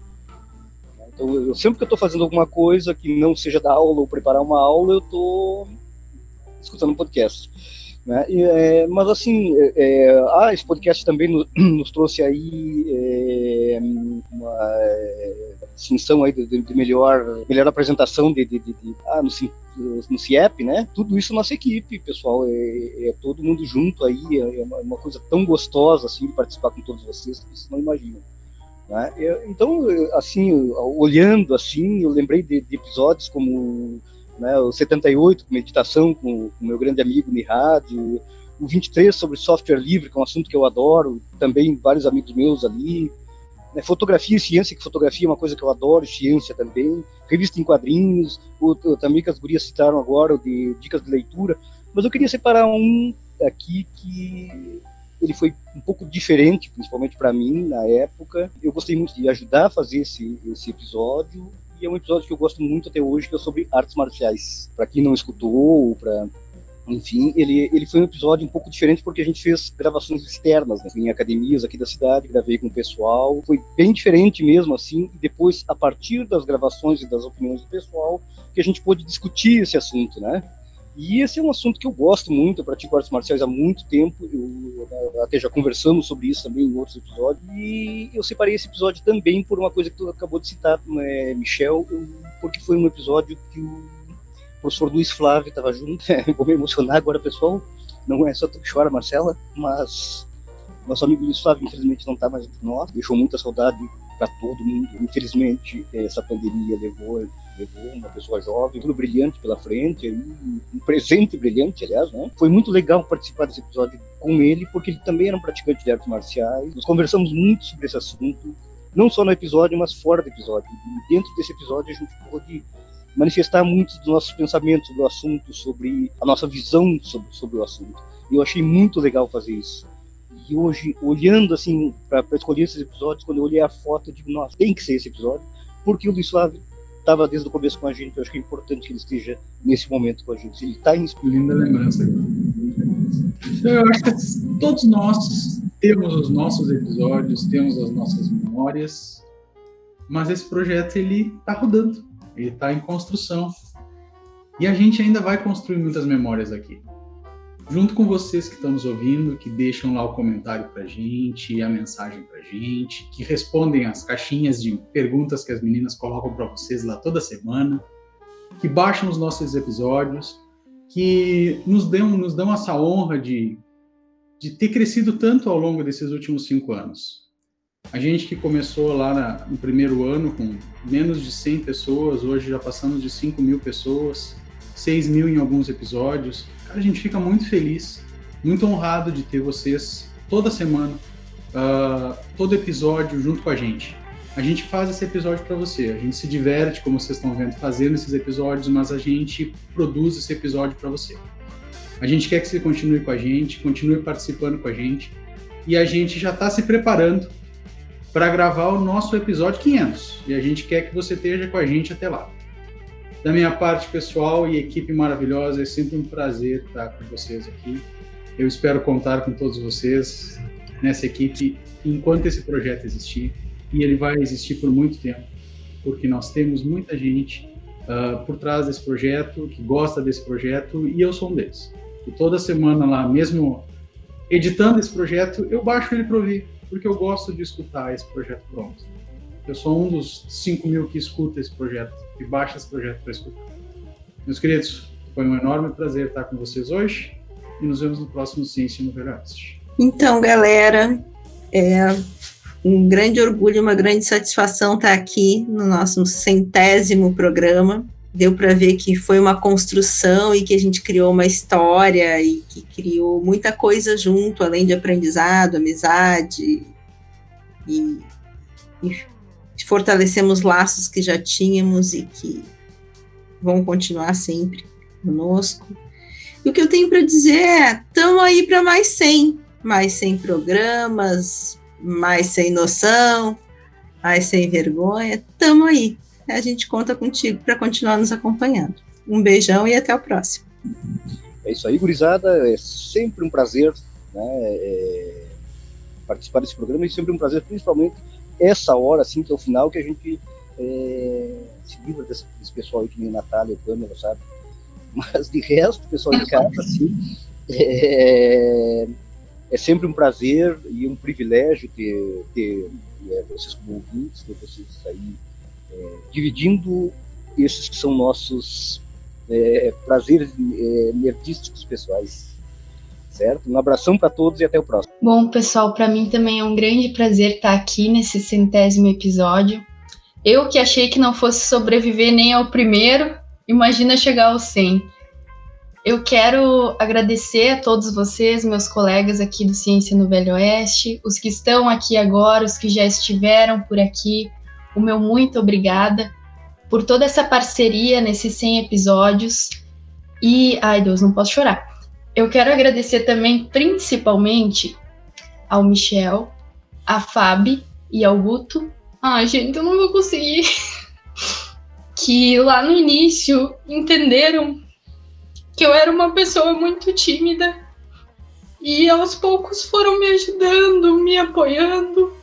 Então, eu, sempre que eu estou fazendo alguma coisa que não seja dar aula ou preparar uma aula, eu estou escutando um podcast. Né? E, é, mas assim, é, é ah, esse podcast também nos, nos trouxe aí é, uma é, distinção aí de, de, melhor, melhor apresentação de, de, de ah, no, no CIEP, né? Tudo isso nossa equipe, pessoal, é, é todo mundo junto aí, é uma, uma, coisa tão gostosa assim de participar com todos vocês que vocês não imaginam. Né? então, assim, olhando assim, eu lembrei de, de episódios como né, o 78, meditação com o meu grande amigo Nihad, o 23 sobre software livre, que é um assunto que eu adoro, também vários amigos meus ali, né, fotografia e ciência, que fotografia é uma coisa que eu adoro, ciência também, revista em quadrinhos, o, também que as gurias citaram agora, de dicas de leitura, mas eu queria separar um aqui que ele foi um pouco diferente, principalmente para mim, na época. Eu gostei muito de ajudar a fazer esse, esse episódio, e é um episódio que eu gosto muito até hoje, que é sobre artes marciais. Para quem não escutou, para enfim, ele, ele foi um episódio um pouco diferente porque a gente fez gravações externas, né? em academias aqui da cidade, gravei com o pessoal, foi bem diferente mesmo, assim, e depois, a partir das gravações e das opiniões do pessoal, que a gente pôde discutir esse assunto, né? E esse é um assunto que eu gosto muito, eu pratico artes marciais há muito tempo, eu, até já conversamos sobre isso também em outros episódios, e eu separei esse episódio também por uma coisa que tu acabou de citar, né, Michel, porque foi um episódio que o professor Luiz Flávio estava junto. Vou me emocionar agora, pessoal. Não é só tu que chora, Marcela, mas nosso amigo Luiz Flávio, infelizmente, não está mais entre nós. Deixou muita saudade para todo mundo. Infelizmente, essa pandemia levou, uma pessoa jovem, tudo brilhante pela frente, um presente brilhante, aliás, né? Foi muito legal participar desse episódio com ele, porque ele também era um praticante de artes marciais. Nós conversamos muito sobre esse assunto, não só no episódio, mas fora do episódio. E dentro desse episódio, a gente pôde manifestar muitos dos nossos pensamentos sobre o assunto, sobre a nossa visão sobre, sobre o assunto. E eu achei muito legal fazer isso. E hoje, olhando assim, para escolher esses episódios, quando eu olhei a foto, eu digo, nossa, tem que ser esse episódio, porque o Luiz Flávio estava desde o começo com a gente, eu acho que é importante que ele esteja nesse momento com a gente. Ele está em... Linda lembrança. Eu acho que todos nós temos os nossos episódios, temos as nossas memórias, mas esse projeto ele está rodando ele está em construção. E a gente ainda vai construir muitas memórias aqui. Junto com vocês que estão nos ouvindo, que deixam lá o comentário para gente, a mensagem para gente, que respondem as caixinhas de perguntas que as meninas colocam para vocês lá toda semana, que baixam os nossos episódios, que nos dão, nos dão essa honra de, de ter crescido tanto ao longo desses últimos cinco anos. A gente que começou lá na, no primeiro ano com menos de 100 pessoas, hoje já passamos de 5 mil pessoas, 6 mil em alguns episódios. Cara, a gente fica muito feliz, muito honrado de ter vocês toda semana, uh, todo episódio junto com a gente. A gente faz esse episódio para você, a gente se diverte, como vocês estão vendo, fazendo esses episódios, mas a gente produz esse episódio para você. A gente quer que você continue com a gente, continue participando com a gente, e a gente já está se preparando para gravar o nosso episódio 500. E a gente quer que você esteja com a gente até lá. Da minha parte, pessoal e equipe maravilhosa, é sempre um prazer estar com vocês aqui. Eu espero contar com todos vocês nessa equipe enquanto esse projeto existir. E ele vai existir por muito tempo, porque nós temos muita gente uh, por trás desse projeto, que gosta desse projeto, e eu sou um deles. E toda semana lá, mesmo editando esse projeto, eu baixo ele para ouvir porque eu gosto de escutar esse projeto pronto. Eu sou um dos 5 mil que escuta esse projeto, que baixa esse projeto para escutar. Meus queridos, foi um enorme prazer estar com vocês hoje e nos vemos no próximo Ciência no Velho Então, galera, é um grande orgulho, uma grande satisfação estar aqui no nosso centésimo programa. Deu para ver que foi uma construção e que a gente criou uma história e que criou muita coisa junto, além de aprendizado, amizade, e, e fortalecemos laços que já tínhamos e que vão continuar sempre conosco. E o que eu tenho para dizer é: estamos aí para mais 100, mais 100 programas, mais sem noção, mais sem vergonha. Estamos aí. A gente conta contigo para continuar nos acompanhando. Um beijão e até o próximo. É isso aí, gurizada. É sempre um prazer né, é, participar desse programa e sempre um prazer, principalmente essa hora, assim, que é o final, que a gente é, se livra desse, desse pessoal aí que nem Natália, Pâmela, sabe? Mas de resto, pessoal de casa, assim, é, é sempre um prazer e um privilégio ter, ter é, vocês como ouvintes, ter vocês aí é, dividindo esses que são nossos é, prazeres é, nerdísticos pessoais. Certo? Um abração para todos e até o próximo. Bom, pessoal, para mim também é um grande prazer estar aqui nesse centésimo episódio. Eu que achei que não fosse sobreviver nem ao primeiro, imagina chegar ao 100. Eu quero agradecer a todos vocês, meus colegas aqui do Ciência no Velho Oeste, os que estão aqui agora, os que já estiveram por aqui. O meu muito obrigada por toda essa parceria nesses 100 episódios. E, ai Deus, não posso chorar. Eu quero agradecer também, principalmente, ao Michel, a Fabi e ao Guto. Ai, gente, eu não vou conseguir. que lá no início entenderam que eu era uma pessoa muito tímida e aos poucos foram me ajudando, me apoiando.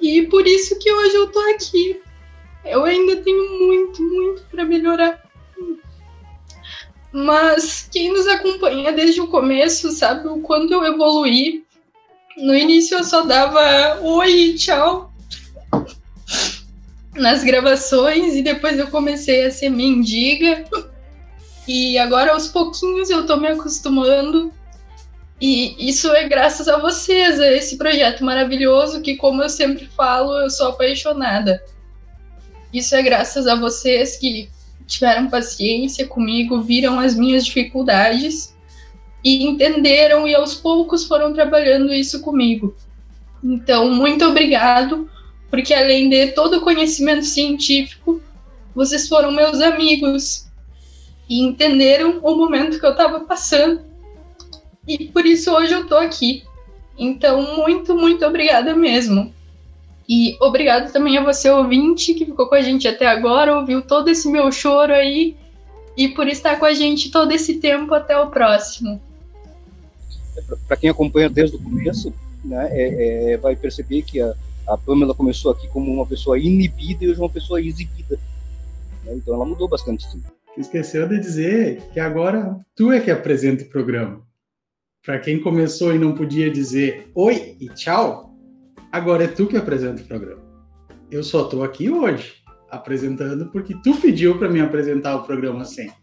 E por isso que hoje eu tô aqui. Eu ainda tenho muito, muito para melhorar. Mas quem nos acompanha desde o começo sabe o quanto eu evoluí. No início eu só dava oi tchau nas gravações e depois eu comecei a ser mendiga. E agora aos pouquinhos eu tô me acostumando. E isso é graças a vocês, a esse projeto maravilhoso que, como eu sempre falo, eu sou apaixonada. Isso é graças a vocês que tiveram paciência comigo, viram as minhas dificuldades e entenderam e aos poucos foram trabalhando isso comigo. Então, muito obrigado, porque além de todo o conhecimento científico, vocês foram meus amigos e entenderam o momento que eu estava passando. E por isso hoje eu tô aqui. Então, muito, muito obrigada mesmo. E obrigado também a você, ouvinte, que ficou com a gente até agora, ouviu todo esse meu choro aí e por estar com a gente todo esse tempo até o próximo. Para quem acompanha desde o começo, né, é, é, vai perceber que a, a Pamela começou aqui como uma pessoa inibida e hoje uma pessoa exibida. Né, então ela mudou bastante. Sim. Esqueceu de dizer que agora tu é que apresenta o programa. Para quem começou e não podia dizer oi e tchau, Agora é tu que apresenta o programa. Eu só estou aqui hoje apresentando porque tu pediu para mim apresentar o programa sempre.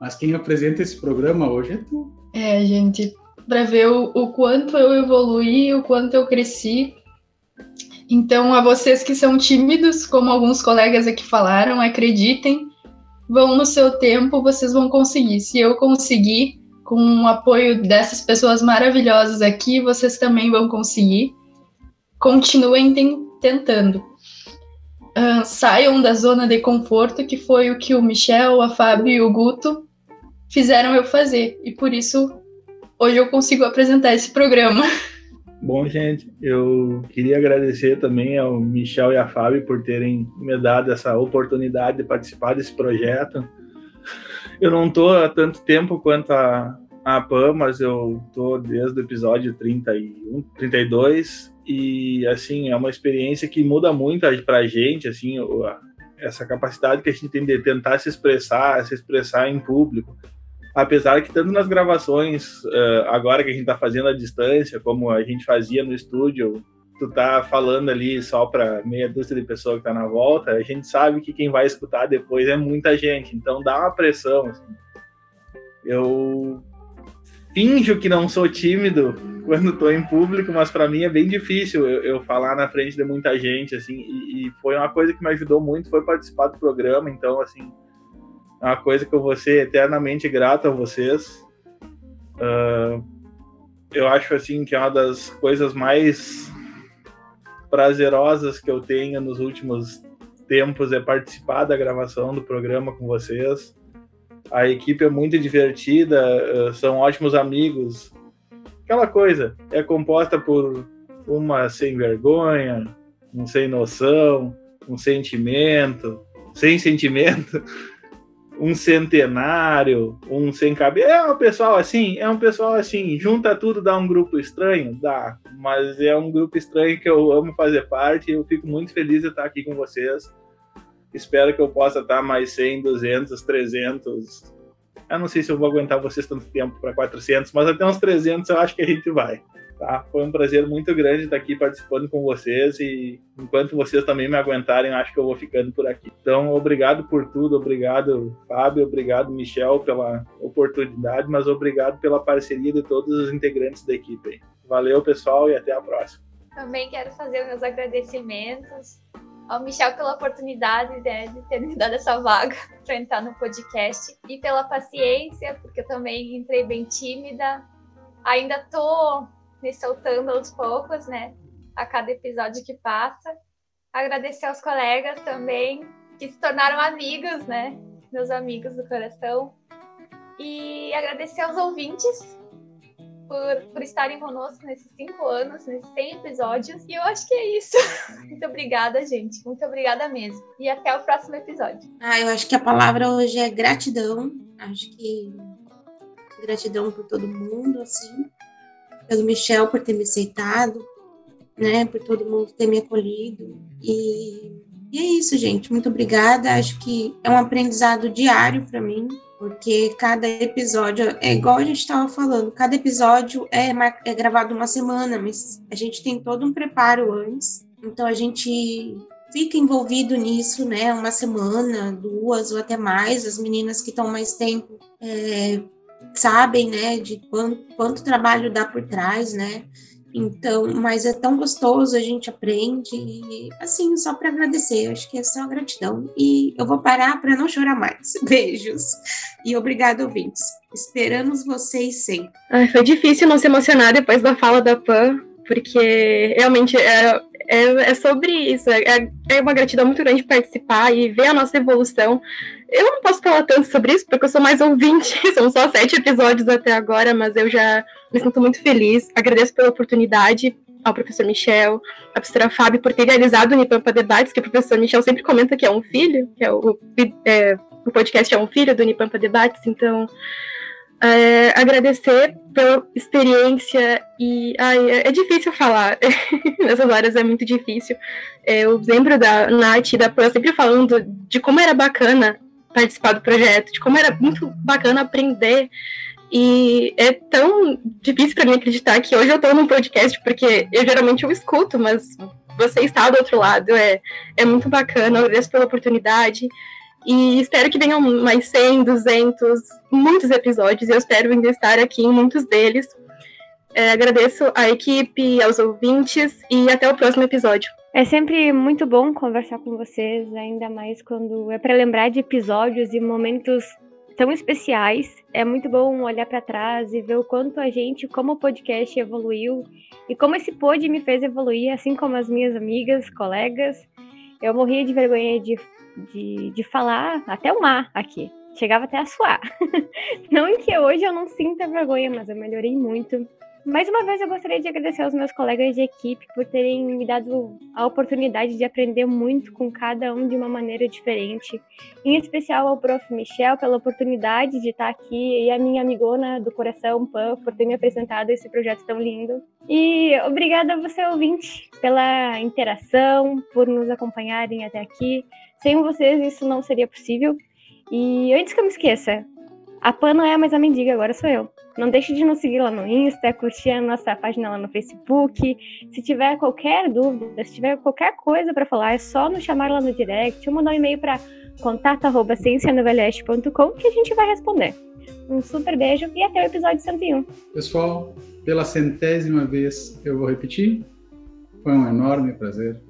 Mas quem apresenta esse programa hoje é tu. É, gente, para ver o, o quanto eu evoluí, o quanto eu cresci. Então, a vocês que são tímidos, como alguns colegas aqui falaram, acreditem, vão no seu tempo, vocês vão conseguir. Se eu conseguir, com o apoio dessas pessoas maravilhosas aqui, vocês também vão conseguir continuem tentando. Uh, saiam da zona de conforto, que foi o que o Michel, a Fábio e o Guto fizeram eu fazer. E por isso, hoje eu consigo apresentar esse programa. Bom, gente, eu queria agradecer também ao Michel e à Fábio por terem me dado essa oportunidade de participar desse projeto. Eu não estou há tanto tempo quanto a, a PAN, mas eu estou desde o episódio 31, 32 e assim é uma experiência que muda muito para a gente assim essa capacidade que a gente tem de tentar se expressar se expressar em público apesar que tanto nas gravações uh, agora que a gente está fazendo à distância como a gente fazia no estúdio tu tá falando ali só para meia dúzia de pessoas que tá na volta a gente sabe que quem vai escutar depois é muita gente então dá uma pressão assim. eu finjo que não sou tímido quando estou em público, mas para mim é bem difícil eu, eu, falar na frente de muita gente, assim, e, e, foi uma coisa que me ajudou muito, foi participar do programa, então, assim, é uma coisa que eu vou ser eternamente grato a vocês. Uh, eu acho, assim, que é uma das coisas mais prazerosas que eu tenho nos últimos tempos é participar da gravação do programa com vocês. A equipe é muito divertida, uh, são ótimos amigos, aquela coisa, é composta por uma sem vergonha, um sem noção, um sentimento, sem sentimento, um centenário, um sem cabelo. É um pessoal assim, é um pessoal assim, junta tudo, dá um grupo estranho? Dá, mas é um grupo estranho que eu amo fazer parte e eu fico muito feliz de estar aqui com vocês. Espero que eu possa estar mais 100, 200, 300, eu não sei se eu vou aguentar vocês tanto tempo para 400, mas até uns 300 eu acho que a gente vai. Tá? Foi um prazer muito grande estar aqui participando com vocês e enquanto vocês também me aguentarem, acho que eu vou ficando por aqui. Então, obrigado por tudo, obrigado Fábio, obrigado Michel pela oportunidade, mas obrigado pela parceria de todos os integrantes da equipe. Valeu, pessoal, e até a próxima. Também quero fazer meus agradecimentos ao Michel pela oportunidade né, de ter me dado essa vaga para entrar no podcast e pela paciência, porque eu também entrei bem tímida. Ainda estou me soltando aos poucos, né? A cada episódio que passa. Agradecer aos colegas também, que se tornaram amigos, né? Meus amigos do coração. E agradecer aos ouvintes por, por estarem conosco nesses cinco anos, nesses 100 episódios. E eu acho que é isso. Muito obrigada, gente. Muito obrigada mesmo. E até o próximo episódio. Ah, eu acho que a palavra hoje é gratidão. Acho que gratidão por todo mundo, assim. Pelo Michel por ter me aceitado, né? Por todo mundo ter me acolhido. E, e é isso, gente. Muito obrigada. Acho que é um aprendizado diário para mim porque cada episódio é igual a gente estava falando, cada episódio é, é gravado uma semana, mas a gente tem todo um preparo antes, então a gente fica envolvido nisso, né? Uma semana, duas ou até mais. As meninas que estão mais tempo é, sabem, né? De quanto, quanto trabalho dá por trás, né? Então, mas é tão gostoso, a gente aprende, e, assim, só para agradecer, acho que é só gratidão. E eu vou parar para não chorar mais. Beijos. E obrigado, ouvintes. Esperamos vocês sempre. Ai, foi difícil não se emocionar depois da fala da Pan, porque realmente é, é, é sobre isso. É, é uma gratidão muito grande participar e ver a nossa evolução. Eu não posso falar tanto sobre isso, porque eu sou mais ouvinte, são só sete episódios até agora, mas eu já me sinto muito feliz. Agradeço pela oportunidade ao professor Michel, à professora Fábio por ter realizado o Unipampa Debates, que o professor Michel sempre comenta que é um filho, que é o, é, o podcast é um filho do Unipampa Debates, então é, agradecer pela experiência e ai, é, é difícil falar. Nessas horas é muito difícil. É, eu lembro da Nath e da Pan sempre falando de como era bacana participar do projeto de como era muito bacana aprender. E é tão difícil para mim acreditar que hoje eu estou num podcast, porque eu geralmente eu escuto, mas você está do outro lado, é, é muito bacana, agradeço pela oportunidade. E espero que venham mais 100, 200, muitos episódios. E eu espero ainda estar aqui em muitos deles. É, agradeço à equipe, aos ouvintes e até o próximo episódio. É sempre muito bom conversar com vocês, ainda mais quando é para lembrar de episódios e momentos tão especiais. É muito bom olhar para trás e ver o quanto a gente, como o podcast, evoluiu e como esse pod me fez evoluir, assim como as minhas amigas, colegas. Eu morria de vergonha de, de, de falar até o mar aqui. Chegava até a suar. não em que hoje eu não sinta vergonha, mas eu melhorei muito. Mais uma vez, eu gostaria de agradecer aos meus colegas de equipe por terem me dado a oportunidade de aprender muito com cada um de uma maneira diferente. Em especial ao Prof. Michel pela oportunidade de estar aqui e a minha amigona do coração, Pan, por ter me apresentado esse projeto tão lindo. E obrigada a você, ouvinte, pela interação, por nos acompanharem até aqui. Sem vocês, isso não seria possível. E antes que eu me esqueça, a Pan não é mais a mendiga, agora sou eu. Não deixe de nos seguir lá no Insta, curtir a nossa página lá no Facebook. Se tiver qualquer dúvida, se tiver qualquer coisa para falar, é só nos chamar lá no direct ou mandar um e-mail para contato.ciencianoveleste.com que a gente vai responder. Um super beijo e até o episódio 101. Pessoal, pela centésima vez eu vou repetir. Foi um enorme prazer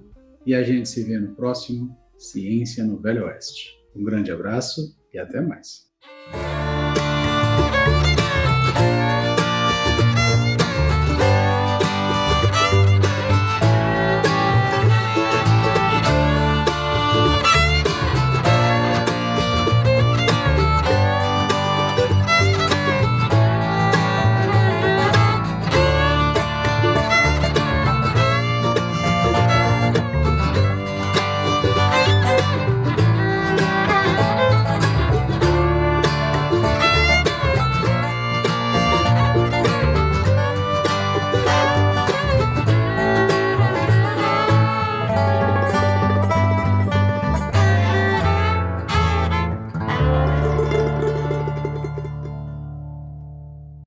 e a gente se vê no próximo Ciência no Velho Oeste. Um grande abraço e até mais.